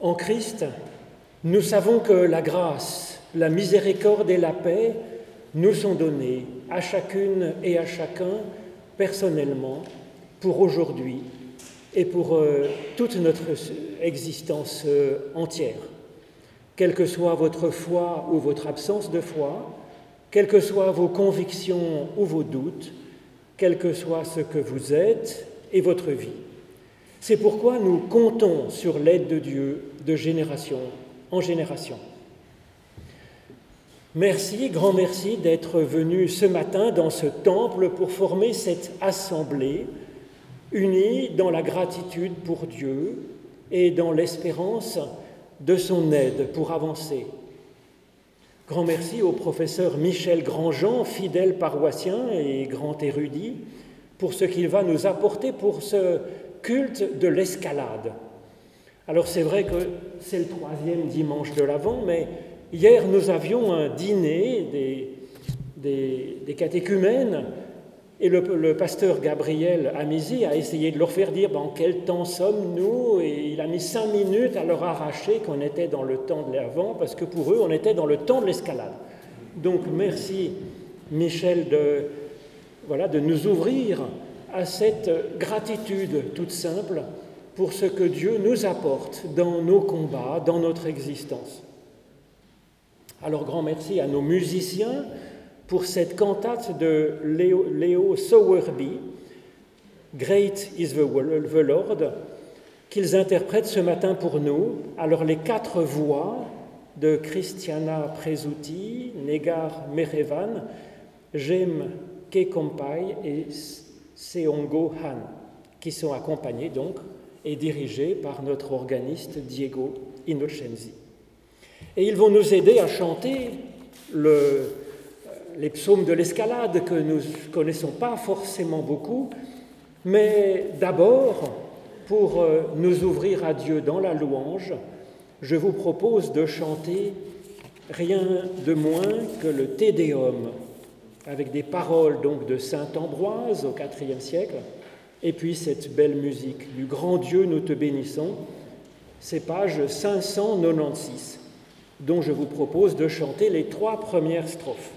En Christ, nous savons que la grâce, la miséricorde et la paix nous sont données à chacune et à chacun personnellement pour aujourd'hui et pour euh, toute notre existence euh, entière. Quelle que soit votre foi ou votre absence de foi, quelles que soient vos convictions ou vos doutes, quel que soit ce que vous êtes et votre vie. C'est pourquoi nous comptons sur l'aide de Dieu de génération en génération. Merci, grand merci d'être venu ce matin dans ce temple pour former cette assemblée unis dans la gratitude pour Dieu et dans l'espérance de son aide pour avancer. Grand merci au professeur Michel Grandjean, fidèle paroissien et grand érudit, pour ce qu'il va nous apporter pour ce culte de l'escalade. Alors c'est vrai que c'est le troisième dimanche de l'Avent, mais hier nous avions un dîner des, des, catéchumènes et le, pasteur Gabriel Amizi a essayé de leur faire dire en quel temps sommes-nous? Et il a mis cinq minutes à leur arracher qu'on était dans le temps de l'avant, parce que pour eux, on était dans le temps de l'escalade. Donc merci Michel de, voilà, de nous ouvrir à cette gratitude toute simple pour ce que Dieu nous apporte dans nos combats, dans notre existence. Alors grand merci à nos musiciens pour cette cantate de Léo, Sowerby, Great is the Lord, qu'ils interprètent ce matin pour nous. Alors les quatre voix de Christiana Presuti, Negar Merevan, Jem Kekompai et Seongo Han, qui sont accompagnés donc et dirigés par notre organiste Diego Innocenzi. Et ils vont nous aider à chanter le, les psaumes de l'escalade que nous ne connaissons pas forcément beaucoup, mais d'abord, pour euh, nous ouvrir à Dieu dans la louange, je vous propose de chanter rien de moins que le Te Deum, avec des paroles donc de Saint Ambroise au IVe siècle, et puis cette belle musique du grand Dieu, nous te bénissons, c'est page 596, dont je vous propose de chanter les trois premières strophes.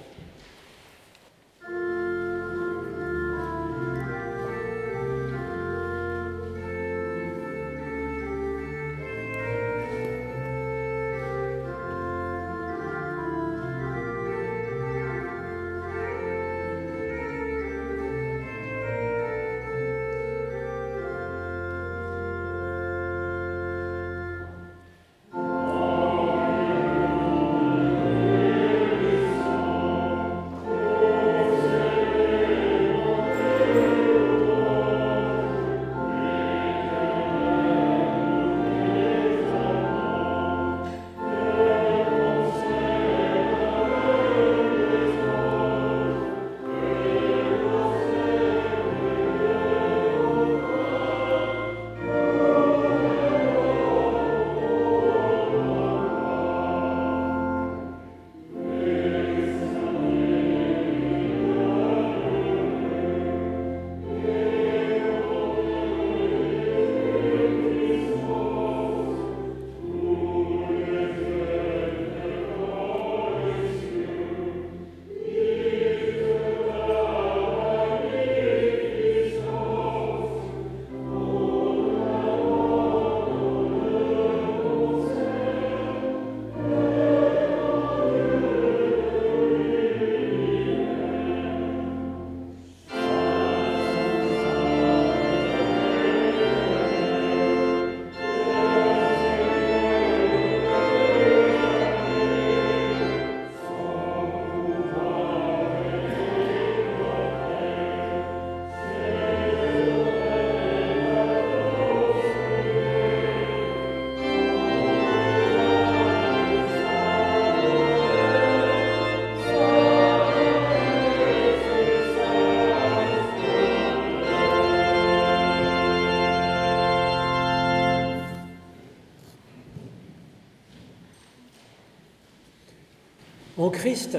Christ,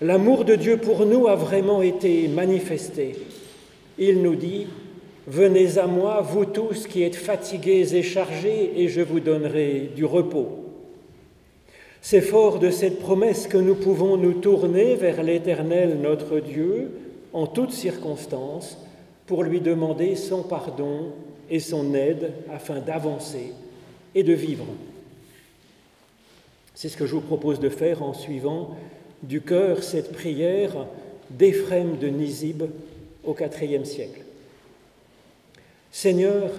l'amour de Dieu pour nous a vraiment été manifesté. Il nous dit, Venez à moi, vous tous qui êtes fatigués et chargés, et je vous donnerai du repos. C'est fort de cette promesse que nous pouvons nous tourner vers l'Éternel notre Dieu en toutes circonstances pour lui demander son pardon et son aide afin d'avancer et de vivre. C'est ce que je vous propose de faire en suivant du cœur cette prière d'Éphrem de Nizib au IVe siècle. Seigneur,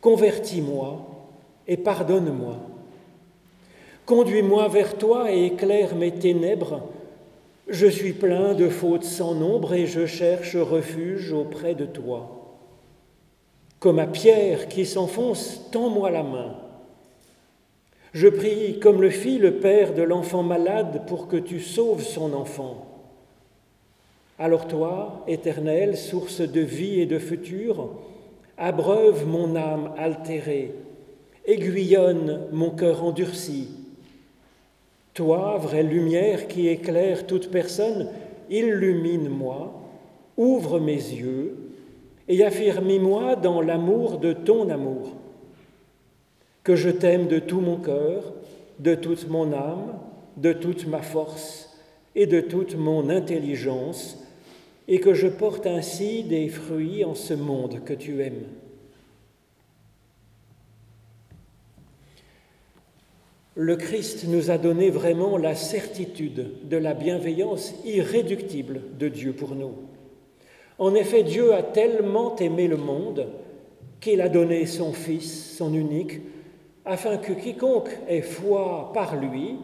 convertis-moi et pardonne-moi. Conduis-moi vers toi et éclaire mes ténèbres. Je suis plein de fautes sans nombre et je cherche refuge auprès de toi. Comme à Pierre qui s'enfonce, tends-moi la main. Je prie comme le fit le père de l'enfant malade pour que tu sauves son enfant. Alors toi, Éternel, source de vie et de futur, abreuve mon âme altérée, aiguillonne mon cœur endurci. Toi, vraie lumière qui éclaire toute personne, illumine-moi, ouvre mes yeux et affirme-moi dans l'amour de ton amour. Que je t'aime de tout mon cœur, de toute mon âme, de toute ma force et de toute mon intelligence, et que je porte ainsi des fruits en ce monde que tu aimes. Le Christ nous a donné vraiment la certitude de la bienveillance irréductible de Dieu pour nous. En effet, Dieu a tellement aimé le monde qu'il a donné son Fils, son unique, afin que quiconque ait foi par lui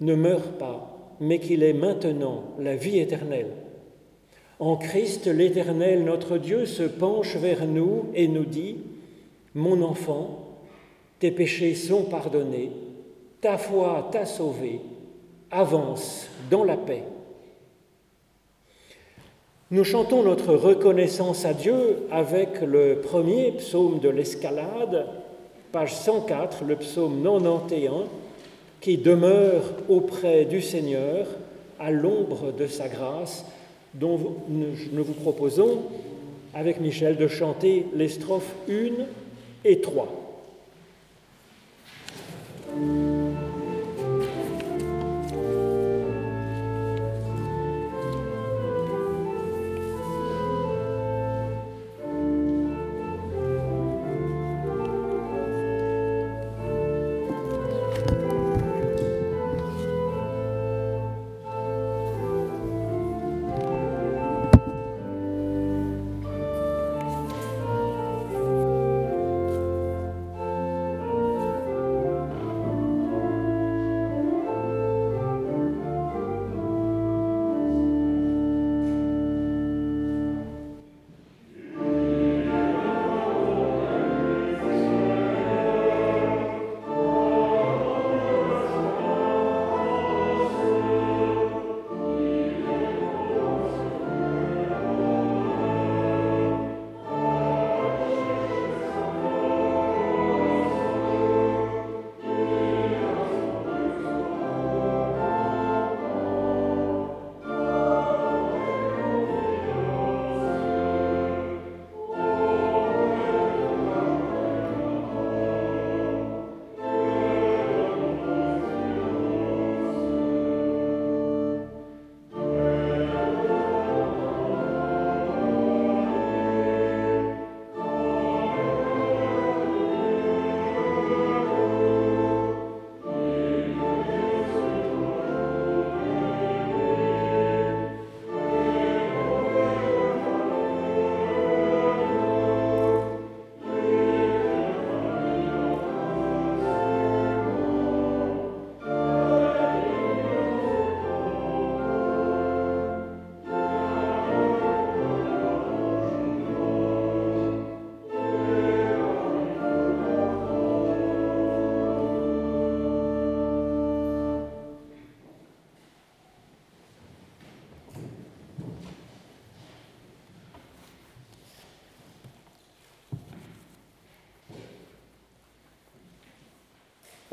ne meure pas, mais qu'il ait maintenant la vie éternelle. En Christ, l'Éternel, notre Dieu, se penche vers nous et nous dit, Mon enfant, tes péchés sont pardonnés, ta foi t'a sauvé, avance dans la paix. Nous chantons notre reconnaissance à Dieu avec le premier psaume de l'escalade, page 104, le psaume 91, qui demeure auprès du Seigneur à l'ombre de sa grâce dont nous vous proposons, avec Michel, de chanter les strophes 1 et 3.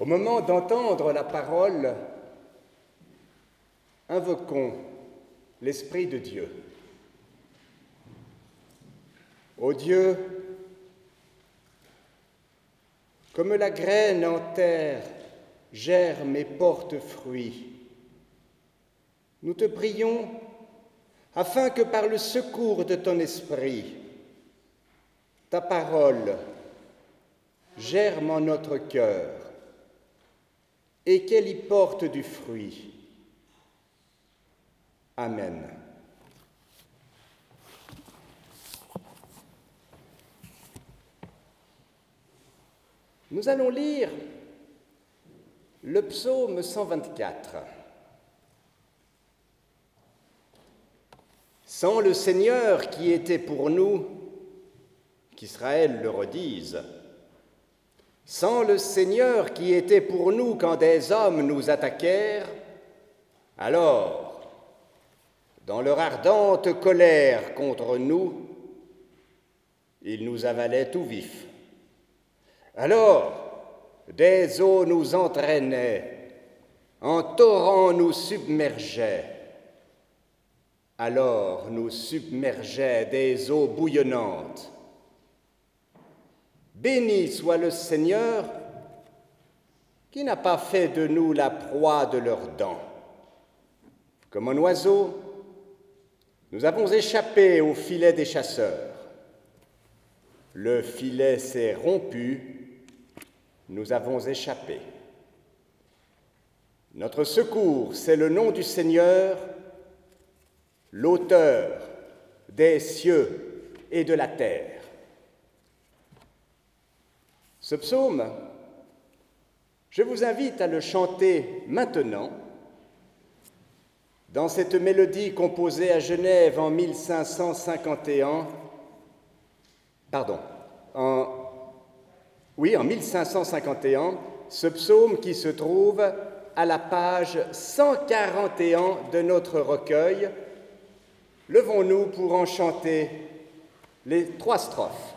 Au moment d'entendre la parole, invoquons l'Esprit de Dieu. Ô Dieu, comme la graine en terre germe et porte fruit, nous te prions afin que par le secours de ton esprit, ta parole germe en notre cœur et qu'elle y porte du fruit. Amen. Nous allons lire le psaume 124. Sans le Seigneur qui était pour nous, qu'Israël le redise, sans le Seigneur qui était pour nous quand des hommes nous attaquèrent, alors, dans leur ardente colère contre nous, ils nous avalaient tout vifs. Alors, des eaux nous entraînaient, en torrents nous submergeaient. Alors nous submergeaient des eaux bouillonnantes. Béni soit le Seigneur qui n'a pas fait de nous la proie de leurs dents. Comme un oiseau, nous avons échappé au filet des chasseurs. Le filet s'est rompu nous avons échappé. Notre secours, c'est le nom du Seigneur, l'auteur des cieux et de la terre. Ce psaume, je vous invite à le chanter maintenant dans cette mélodie composée à Genève en 1551, pardon, en oui, en 1551, ce psaume qui se trouve à la page 141 de notre recueil. Levons-nous pour en chanter les trois strophes.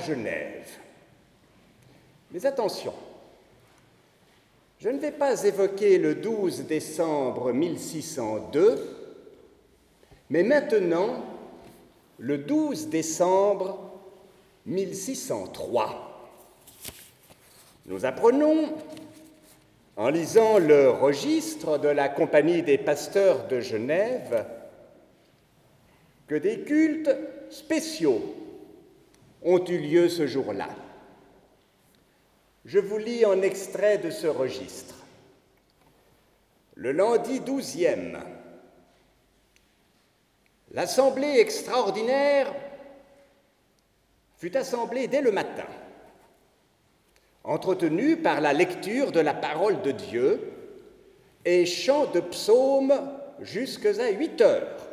Genève. Mais attention, je ne vais pas évoquer le 12 décembre 1602, mais maintenant le 12 décembre 1603. Nous apprenons, en lisant le registre de la Compagnie des pasteurs de Genève, que des cultes spéciaux ont eu lieu ce jour-là. Je vous lis en extrait de ce registre. Le lundi douzième, l'Assemblée extraordinaire fut assemblée dès le matin, entretenue par la lecture de la parole de Dieu et chant de psaumes jusqu'à huit heures,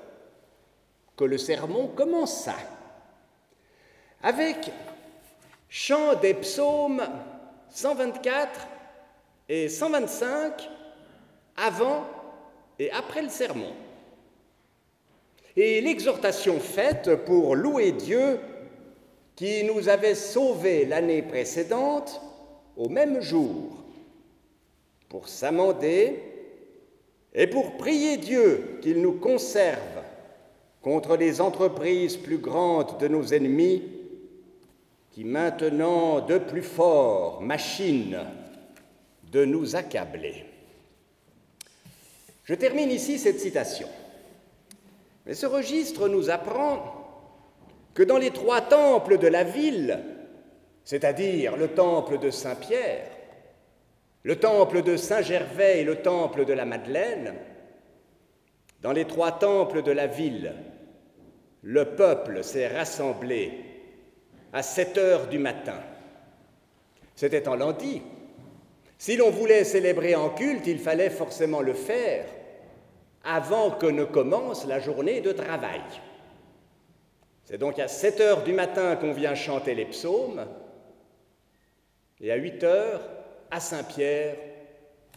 que le sermon commença, avec chant des psaumes 124 et 125 avant et après le sermon. Et l'exhortation faite pour louer Dieu qui nous avait sauvés l'année précédente au même jour, pour s'amender et pour prier Dieu qu'il nous conserve contre les entreprises plus grandes de nos ennemis qui maintenant de plus fort machinent de nous accabler. Je termine ici cette citation. Mais ce registre nous apprend que dans les trois temples de la ville, c'est-à-dire le temple de Saint-Pierre, le temple de Saint-Gervais et le temple de la Madeleine, dans les trois temples de la ville, le peuple s'est rassemblé à 7 heures du matin. C'était en lundi. Si l'on voulait célébrer en culte, il fallait forcément le faire avant que ne commence la journée de travail. C'est donc à 7 heures du matin qu'on vient chanter les psaumes, et à 8 heures, à Saint-Pierre,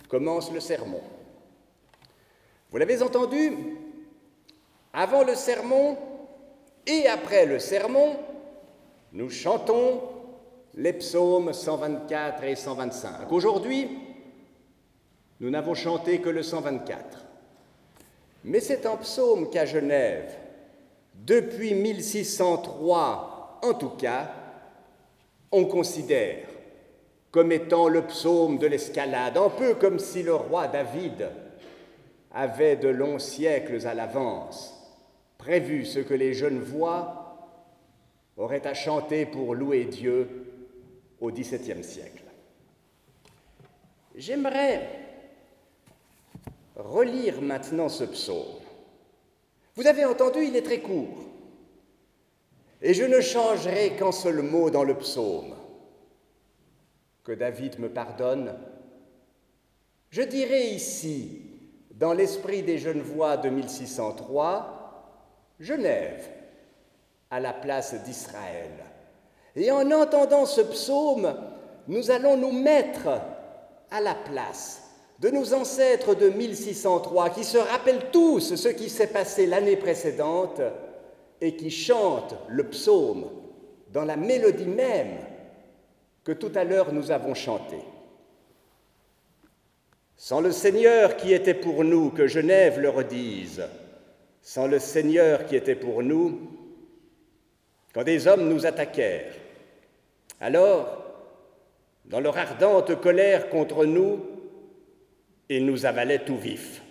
commence le sermon. Vous l'avez entendu, avant le sermon et après le sermon, nous chantons les psaumes 124 et 125. Aujourd'hui, nous n'avons chanté que le 124. Mais c'est un psaume qu'à Genève, depuis 1603 en tout cas, on considère comme étant le psaume de l'escalade, un peu comme si le roi David avait de longs siècles à l'avance prévu ce que les jeunes voix auraient à chanter pour louer Dieu au XVIIe siècle. J'aimerais relire maintenant ce psaume. Vous avez entendu, il est très court. Et je ne changerai qu'un seul mot dans le psaume. Que David me pardonne. Je dirai ici, dans l'esprit des jeunes voix de 1603, Genève à la place d'Israël. Et en entendant ce psaume, nous allons nous mettre à la place de nos ancêtres de 1603 qui se rappellent tous ce qui s'est passé l'année précédente et qui chantent le psaume dans la mélodie même que tout à l'heure nous avons chanté. Sans le Seigneur qui était pour nous, que Genève le redise, sans le Seigneur qui était pour nous, quand des hommes nous attaquèrent, alors, dans leur ardente colère contre nous, ils nous avalaient tout vifs.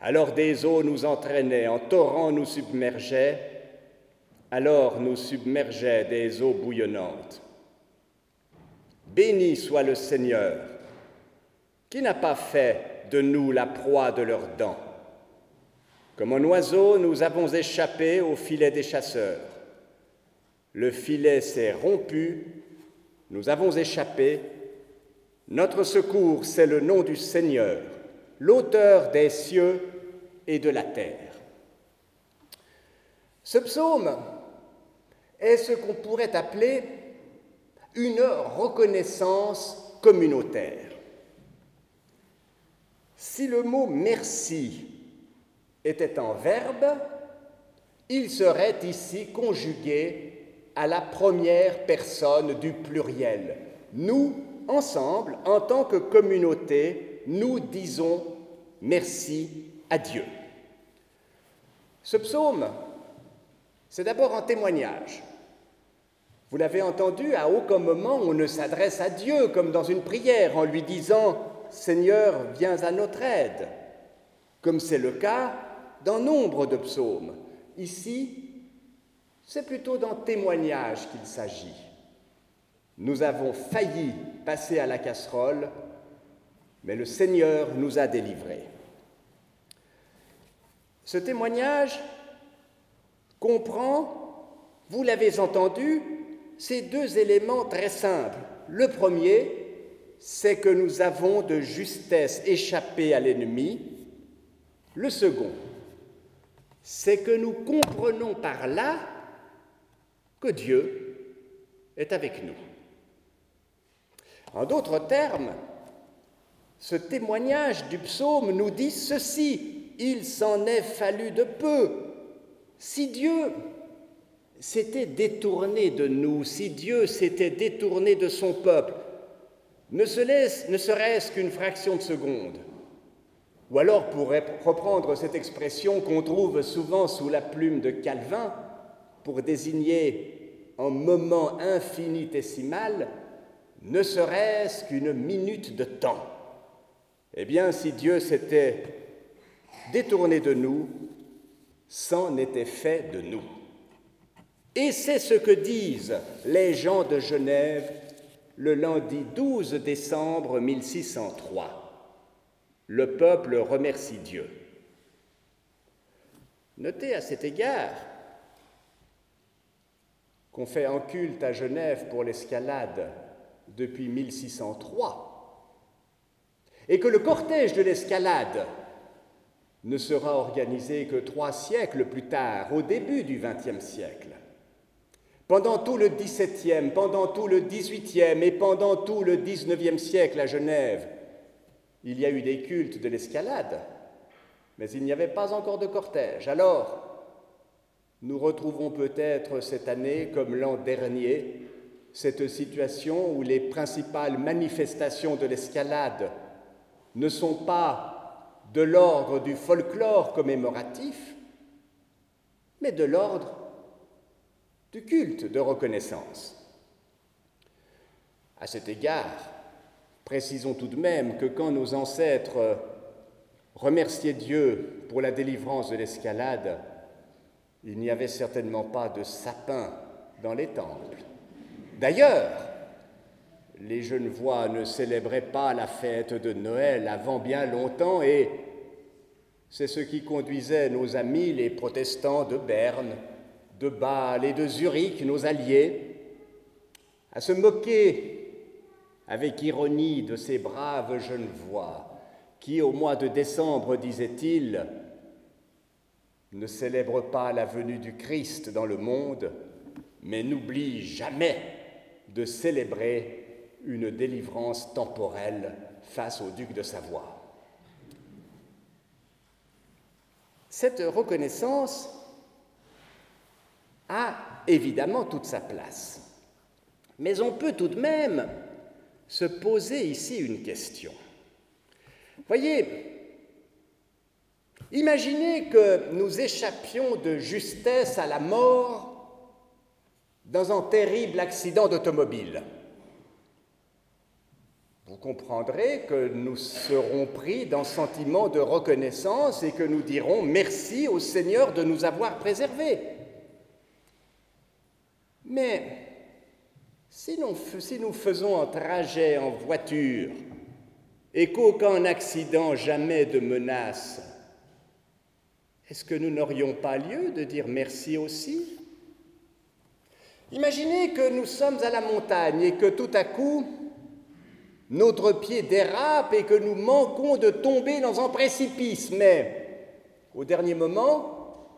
Alors des eaux nous entraînaient, en torrents nous submergeaient, alors nous submergeaient des eaux bouillonnantes. Béni soit le Seigneur, qui n'a pas fait de nous la proie de leurs dents. Comme un oiseau, nous avons échappé au filet des chasseurs. Le filet s'est rompu, nous avons échappé, notre secours, c'est le nom du Seigneur, l'auteur des cieux et de la terre. Ce psaume est ce qu'on pourrait appeler une reconnaissance communautaire. Si le mot merci était un verbe, il serait ici conjugué à la première personne du pluriel. Nous ensemble, en tant que communauté, nous disons merci à Dieu. Ce psaume, c'est d'abord un témoignage. Vous l'avez entendu, à aucun moment on ne s'adresse à Dieu comme dans une prière en lui disant Seigneur, viens à notre aide, comme c'est le cas dans nombre de psaumes. Ici, c'est plutôt d'un témoignage qu'il s'agit. Nous avons failli passer à la casserole, mais le Seigneur nous a délivrés. Ce témoignage comprend, vous l'avez entendu, ces deux éléments très simples. Le premier, c'est que nous avons de justesse échappé à l'ennemi. Le second, c'est que nous comprenons par là que Dieu est avec nous. En d'autres termes, ce témoignage du psaume nous dit ceci, il s'en est fallu de peu. Si Dieu s'était détourné de nous, si Dieu s'était détourné de son peuple, ne, serait-ce qu'une fraction de seconde, ou alors pour reprendre cette expression qu'on trouve souvent sous la plume de Calvin pour désigner un moment infinitésimal, ne serait-ce qu'une minute de temps. Eh bien, si Dieu s'était détourné de nous, c'en était fait de nous. Et c'est ce que disent les gens de Genève le lundi 12 décembre 1603. Le peuple remercie Dieu. Notez à cet égard qu'on fait un culte à Genève pour l'escalade depuis 1603 et que le cortège de l'escalade ne sera organisé que trois siècles plus tard, au début du XXe siècle. Pendant tout le XVIIe, pendant tout le XVIIIe et pendant tout le XIXe siècle à Genève, il y a eu des cultes de l'escalade, mais il n'y avait pas encore de cortège. Alors, nous retrouvons peut-être cette année, comme l'an dernier, cette situation où les principales manifestations de l'escalade ne sont pas de l'ordre du folklore commémoratif, mais de l'ordre du culte de reconnaissance. À cet égard, précisons tout de même que quand nos ancêtres remerciaient Dieu pour la délivrance de l'escalade, il n'y avait certainement pas de sapin dans les temples. D'ailleurs, les Genevois ne célébraient pas la fête de Noël avant bien longtemps et c'est ce qui conduisait nos amis les protestants de Berne de Bâle et de Zurich, nos alliés, à se moquer avec ironie de ces braves jeunes voix qui, au mois de décembre, disait-il, ne célèbrent pas la venue du Christ dans le monde, mais n'oublient jamais de célébrer une délivrance temporelle face au duc de Savoie. Cette reconnaissance a évidemment toute sa place. Mais on peut tout de même se poser ici une question. Voyez, imaginez que nous échappions de justesse à la mort dans un terrible accident d'automobile. Vous comprendrez que nous serons pris d'un sentiment de reconnaissance et que nous dirons merci au Seigneur de nous avoir préservés. Mais si nous, faisons un trajet en voiture et qu'aucun accident, jamais de menace, est-ce que nous n'aurions pas lieu de dire merci aussi? Imaginez que nous sommes à la montagne et que tout à coup, notre pied dérape et que nous manquons de tomber dans un précipice, mais au dernier moment,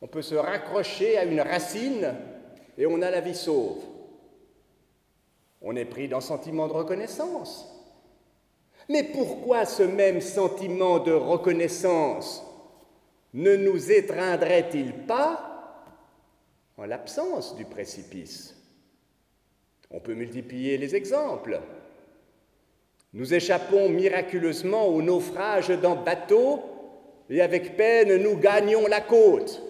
on peut se raccrocher à une racine et on a la vie sauve. On est pris d'un sentiment de reconnaissance. Mais pourquoi ce même sentiment de reconnaissance ne nous étreindrait-il pas en l'absence du précipice? On peut multiplier les exemples. Nous échappons miraculeusement au naufrage d'un bateau et avec peine nous gagnons la côte,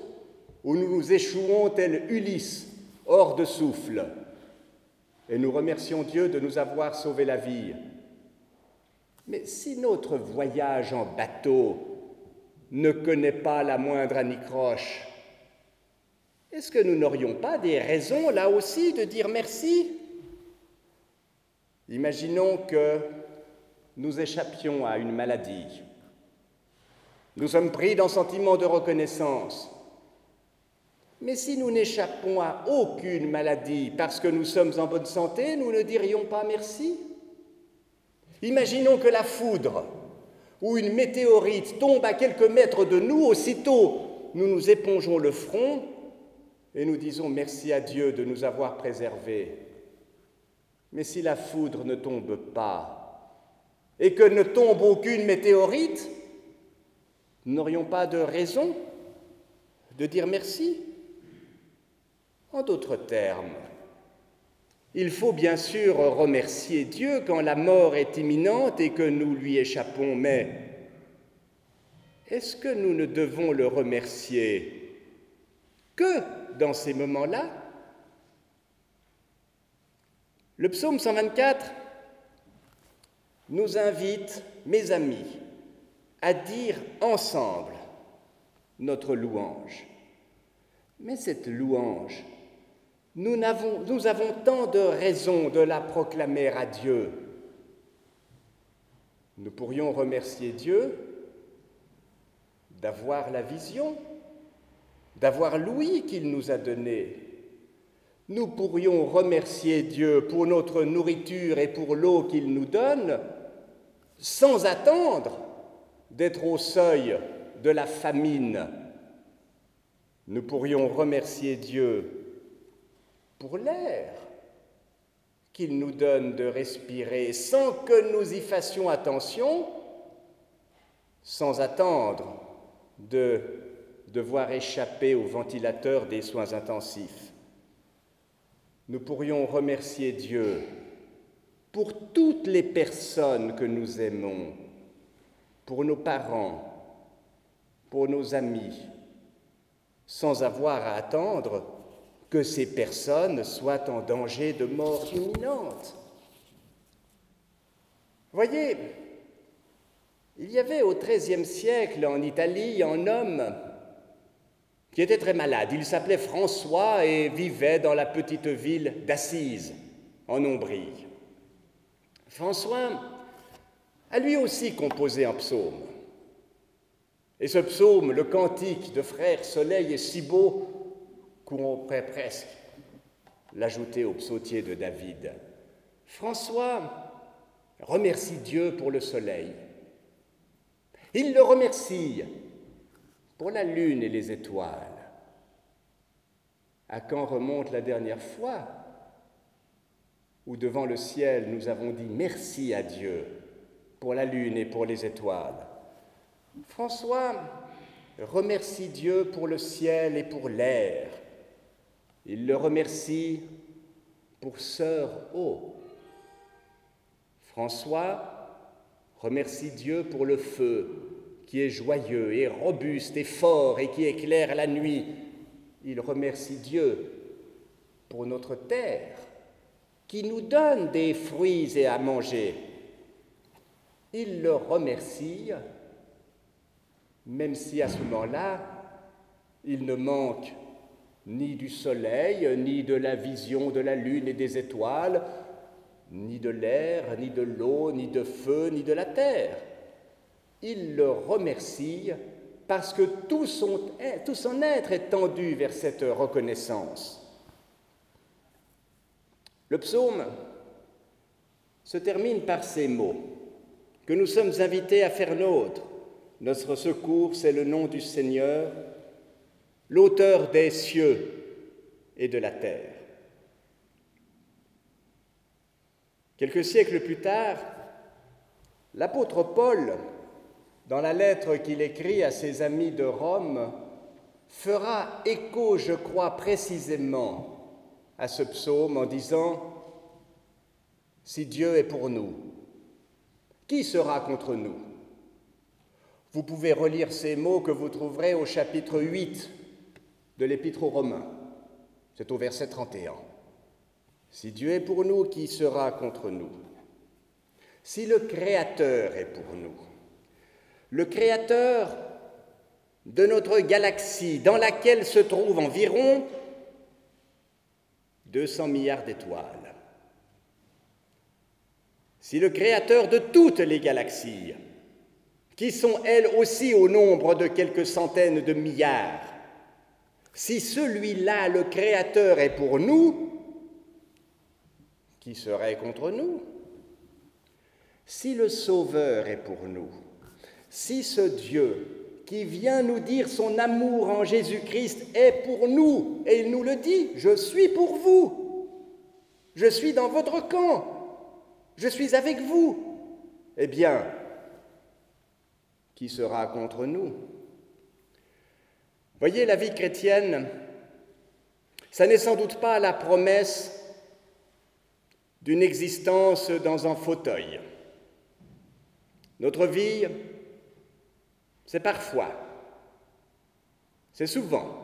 où nous échouons tel Ulysse hors de souffle, et nous remercions Dieu de nous avoir sauvé la vie. Mais si notre voyage en bateau ne connaît pas la moindre anicroche, est-ce que nous n'aurions pas des raisons là aussi de dire merci? Imaginons que nous échappions à une maladie. Nous sommes pris d'un sentiment de reconnaissance. Mais si nous n'échappons à aucune maladie parce que nous sommes en bonne santé, nous ne dirions pas merci Imaginons que la foudre ou une météorite tombe à quelques mètres de nous, aussitôt nous nous épongeons le front et nous disons merci à Dieu de nous avoir préservés. Mais si la foudre ne tombe pas et que ne tombe aucune météorite, nous n'aurions pas de raison de dire merci. En d'autres termes, il faut bien sûr remercier Dieu quand la mort est imminente et que nous lui échappons, mais est-ce que nous ne devons le remercier que dans ces moments-là? Le psaume 124 nous invite, mes amis, à dire ensemble notre louange. Mais cette louange, nous avons, tant de raisons de la proclamer à Dieu. Nous pourrions remercier Dieu d'avoir la vision, d'avoir l'ouïe qu'il nous a donnée. Nous pourrions remercier Dieu pour notre nourriture et pour l'eau qu'il nous donne, sans attendre d'être au seuil de la famine. Nous pourrions remercier Dieu pour l'air qu'il nous donne de respirer sans que nous y fassions attention, sans attendre de devoir échapper au ventilateur des soins intensifs. Nous pourrions remercier Dieu pour toutes les personnes que nous aimons, pour nos parents, pour nos amis, sans avoir à attendre que ces personnes soient en danger de mort imminente. Voyez, il y avait au XIIIe siècle en Italie un homme qui était très malade. Il s'appelait François et vivait dans la petite ville d'Assise, en Ombrie. François a lui aussi composé un psaume. Et ce psaume, le cantique de Frère Soleil est si beau pourrait presque l'ajouter au psautier de David. François remercie Dieu pour le soleil. Il le remercie pour la lune et les étoiles. À quand remonte la dernière fois où devant le ciel nous avons dit merci à Dieu pour la lune et pour les étoiles? François remercie Dieu pour le ciel et pour l'air, il le remercie pour Sœur O. François remercie Dieu pour le feu qui est joyeux et robuste et fort et qui éclaire la nuit. Il remercie Dieu pour notre terre qui nous donne des fruits et à manger. Il le remercie, même si à ce moment-là, il ne manque ni du soleil, ni de la vision de la lune et des étoiles, ni de l'air, ni de l'eau, ni de feu, ni de la terre. Il le remercie parce que tout son, tout son être est tendu vers cette reconnaissance. Le psaume se termine par ces mots que nous sommes invités à faire nôtre. Notre secours, c'est le nom du Seigneur l'auteur des cieux et de la terre. Quelques siècles plus tard, l'apôtre Paul, dans la lettre qu'il écrit à ses amis de Rome, fera écho, je crois, précisément à ce psaume en disant, Si Dieu est pour nous, qui sera contre nous? Vous pouvez relire ces mots que vous trouverez au chapitre 8 de l'Épître aux Romains. C'est au verset 31. Si Dieu est pour nous, qui sera contre nous? Si le Créateur est pour nous, le Créateur de notre galaxie dans laquelle se trouvent environ 200 milliards d'étoiles, si le Créateur de toutes les galaxies, qui sont elles aussi au nombre de quelques centaines de milliards, si celui-là, le Créateur, est pour nous, qui serait contre nous? Si le Sauveur est pour nous, si ce Dieu qui vient nous dire son amour en Jésus-Christ est pour nous, et il nous le dit, je suis pour vous, je suis dans votre camp, je suis avec vous, eh bien, qui sera contre nous? Voyez, la vie chrétienne, ça n'est sans doute pas la promesse d'une existence dans un fauteuil. Notre vie, c'est parfois, c'est souvent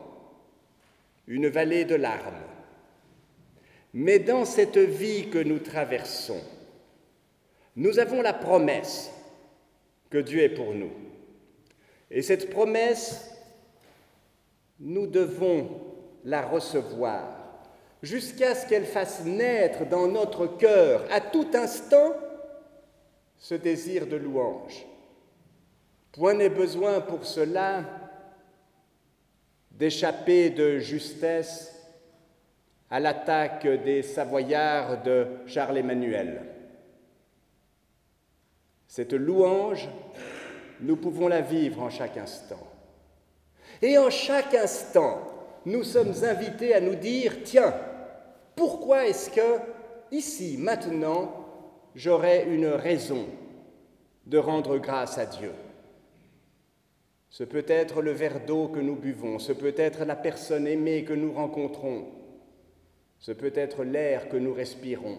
une vallée de larmes. Mais dans cette vie que nous traversons, nous avons la promesse que Dieu est pour nous. Et cette promesse, nous devons la recevoir jusqu'à ce qu'elle fasse naître dans notre cœur à tout instant ce désir de louange. Point n'est besoin pour cela d'échapper de justesse à l'attaque des Savoyards de Charles Emmanuel. Cette louange, nous pouvons la vivre en chaque instant. Et en chaque instant, nous sommes invités à nous dire, tiens, pourquoi est-ce que, ici, maintenant, j'aurais une raison de rendre grâce à Dieu? Ce peut être le verre d'eau que nous buvons, ce peut être la personne aimée que nous rencontrons, ce peut être l'air que nous respirons,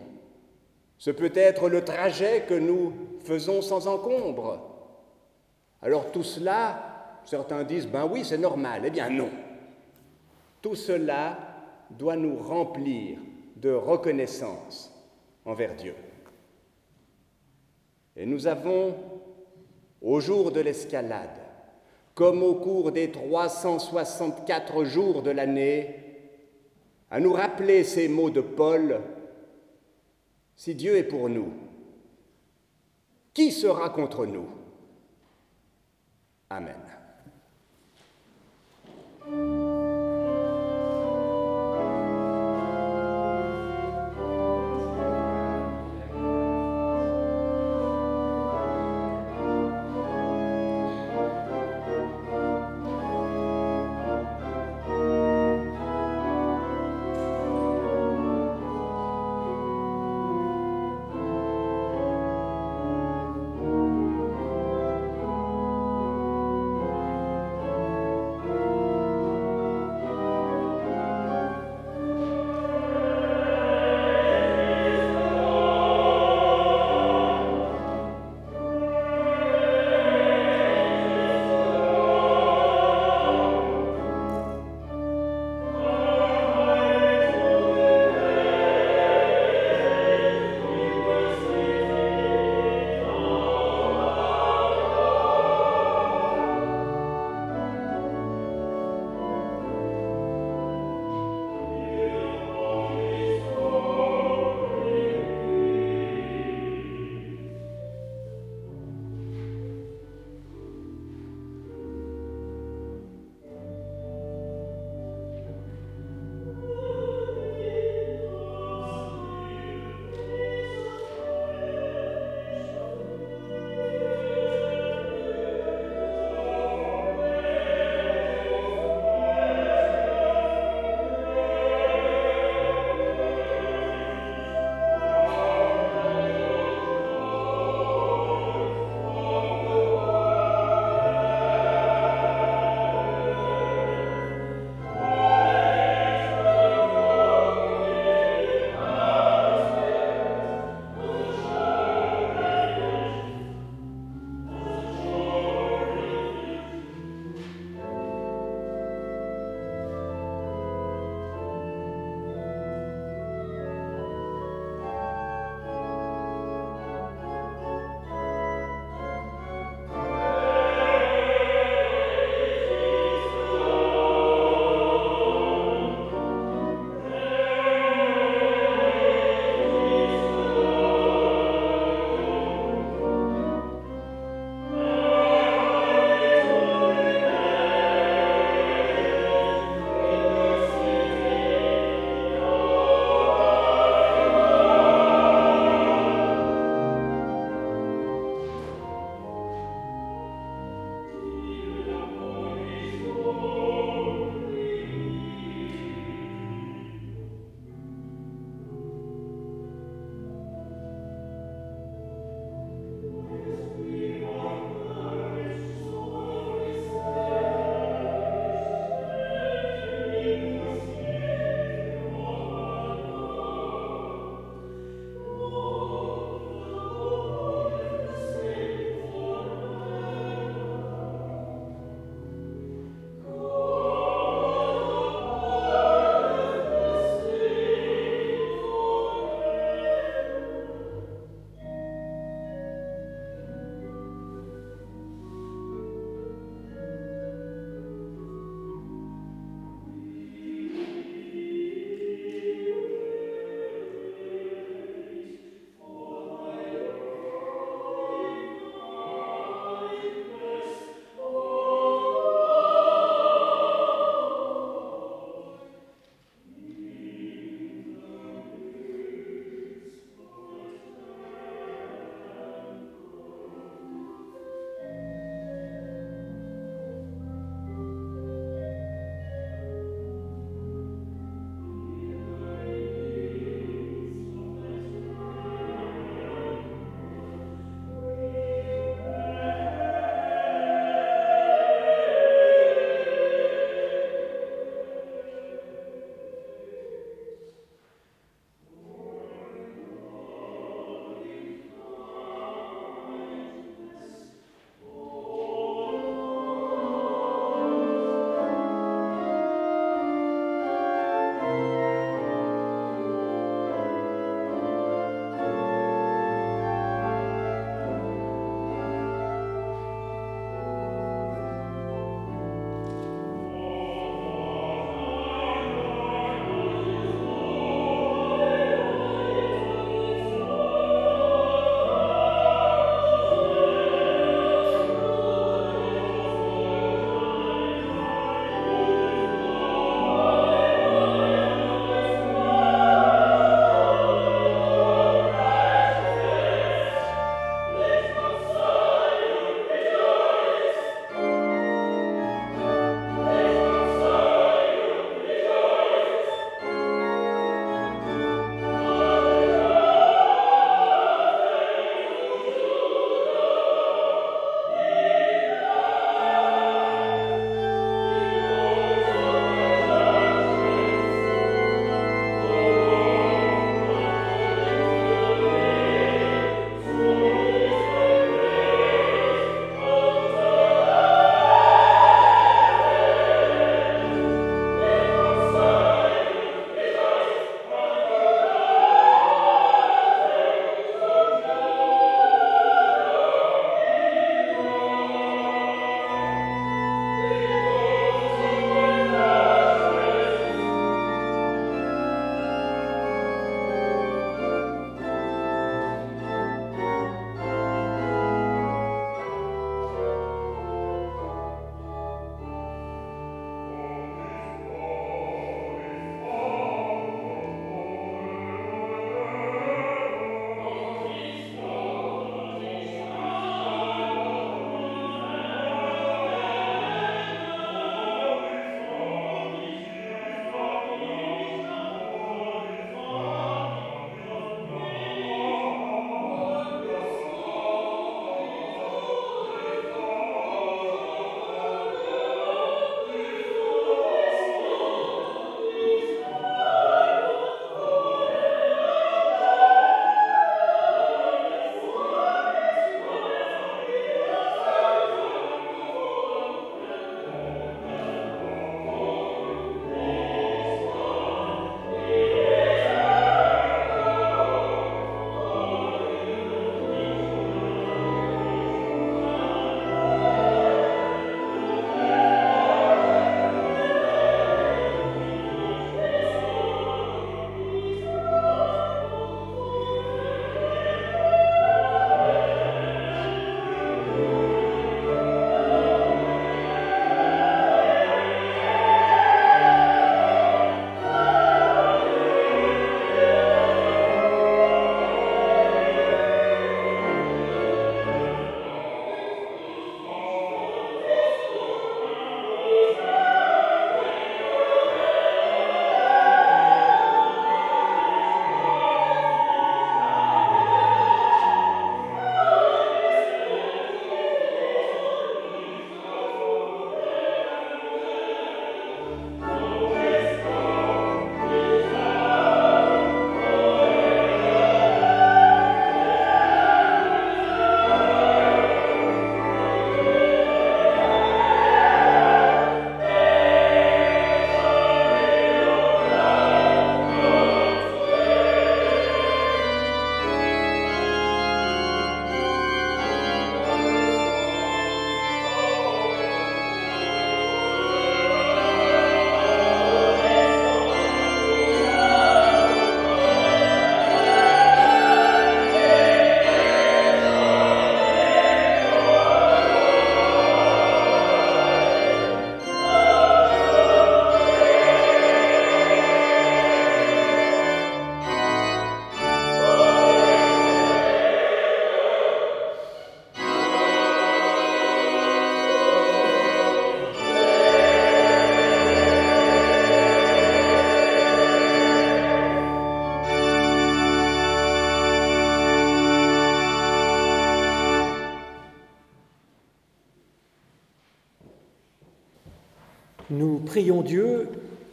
ce peut être le trajet que nous faisons sans encombre. Alors tout cela, certains disent, ben oui, c'est normal. Eh bien non. Tout cela doit nous remplir de reconnaissance envers Dieu. Et nous avons, au jour de l'escalade, comme au cours des 364 jours de l'année, à nous rappeler ces mots de Paul, si Dieu est pour nous, qui sera contre nous? Amen.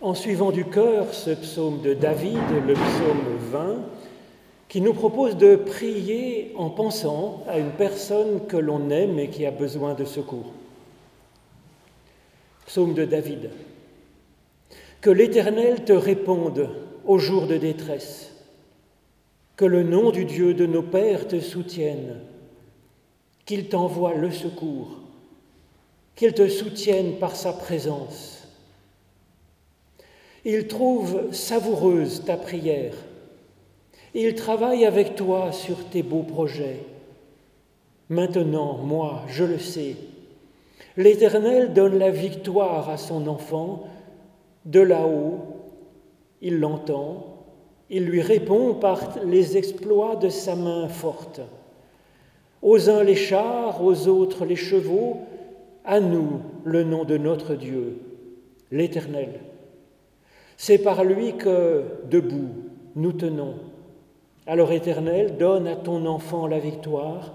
En suivant du cœur ce psaume de David, le psaume 20, qui nous propose de prier en pensant à une personne que l'on aime et qui a besoin de secours. Psaume de David. Que l'Éternel te réponde au jour de détresse, que le nom du Dieu de nos pères te soutienne, qu'il t'envoie le secours, qu'il te soutienne par sa présence. Il trouve savoureuse ta prière il travaille avec toi sur tes beaux projets. Maintenant, moi, je le sais, l'Éternel donne la victoire à son enfant. De là-haut, il l'entend, il lui répond par les exploits de sa main forte. Aux uns les chars, aux autres les chevaux, à nous le nom de notre Dieu, l'Éternel. C'est par lui que, debout, nous tenons. Alors Éternel, donne à ton enfant la victoire.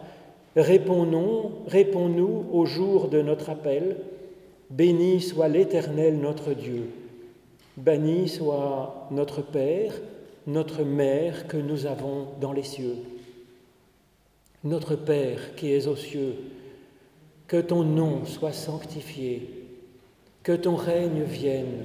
Réponds-nous, réponds-nous au jour de notre appel. Béni soit l'Éternel notre Dieu. Béni soit notre Père, notre Mère que nous avons dans les cieux. Notre Père qui es aux cieux, que ton nom soit sanctifié, que ton règne vienne,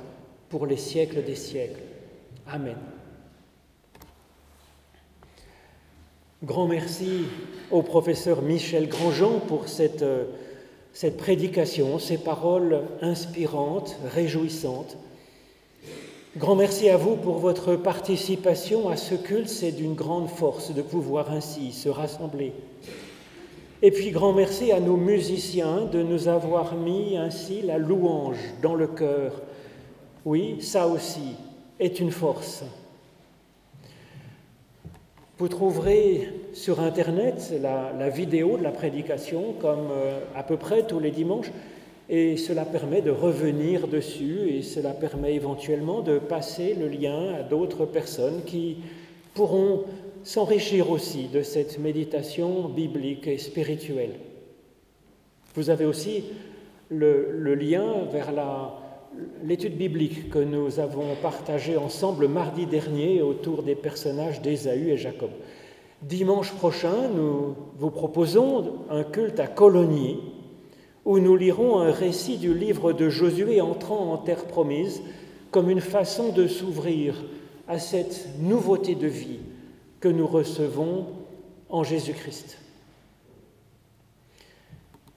pour les siècles des siècles. Amen. Grand merci au professeur Michel Grandjean pour cette, euh, cette prédication, ces paroles inspirantes, réjouissantes. Grand merci à vous pour votre participation à ce culte. C'est d'une grande force de pouvoir ainsi se rassembler. Et puis grand merci à nos musiciens de nous avoir mis ainsi la louange dans le cœur. Oui, ça aussi est une force. Vous trouverez sur Internet la, vidéo de la prédication comme euh, à peu près tous les dimanches et cela permet de revenir dessus et cela permet éventuellement de passer le lien à d'autres personnes qui pourront s'enrichir aussi de cette méditation biblique et spirituelle. Vous avez aussi le lien vers la, l'étude biblique que nous avons partagée ensemble mardi dernier autour des personnages d'Ésaü et Jacob. Dimanche prochain, nous vous proposons un culte à Colonie où nous lirons un récit du livre de Josué entrant en terre promise comme une façon de s'ouvrir à cette nouveauté de vie que nous recevons en Jésus-Christ.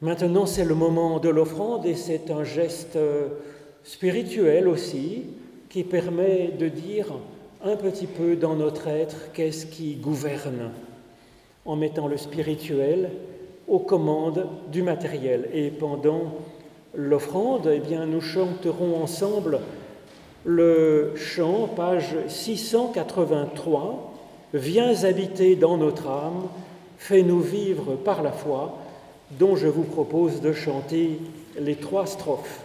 Maintenant, c'est le moment de l'offrande et c'est un geste spirituel aussi, qui permet de dire un petit peu dans notre être qu'est-ce qui gouverne, en mettant le spirituel aux commandes du matériel. Et pendant l'offrande, eh bien, nous chanterons ensemble le chant, page 683, Viens habiter dans notre âme, fais-nous vivre par la foi, dont je vous propose de chanter les trois strophes.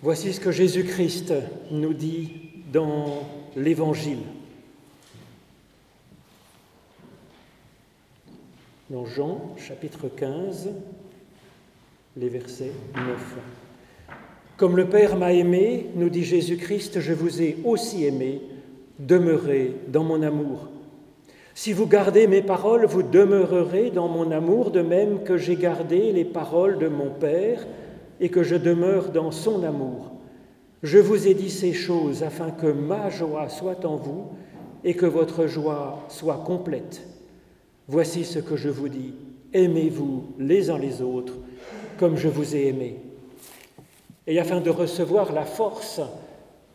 Voici ce que Jésus-Christ nous dit dans l'Évangile. Dans Jean chapitre 15, les versets 9. Comme le Père m'a aimé, nous dit Jésus-Christ, je vous ai aussi aimé, demeurez dans mon amour. Si vous gardez mes paroles, vous demeurerez dans mon amour, de même que j'ai gardé les paroles de mon Père et que je demeure dans son amour. Je vous ai dit ces choses afin que ma joie soit en vous et que votre joie soit complète. Voici ce que je vous dis. Aimez-vous les uns les autres comme je vous ai aimé. Et afin de recevoir la force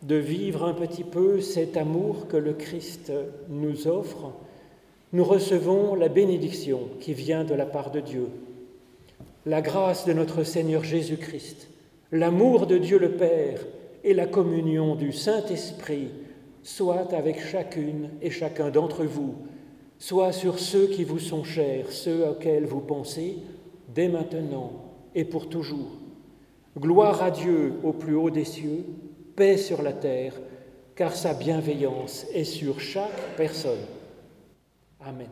de vivre un petit peu cet amour que le Christ nous offre, nous recevons la bénédiction qui vient de la part de Dieu. La grâce de notre Seigneur Jésus-Christ, l'amour de Dieu le Père et la communion du Saint-Esprit soient avec chacune et chacun d'entre vous, soit sur ceux qui vous sont chers, ceux auxquels vous pensez, dès maintenant et pour toujours. Gloire à Dieu au plus haut des cieux, paix sur la terre, car sa bienveillance est sur chaque personne. Amen.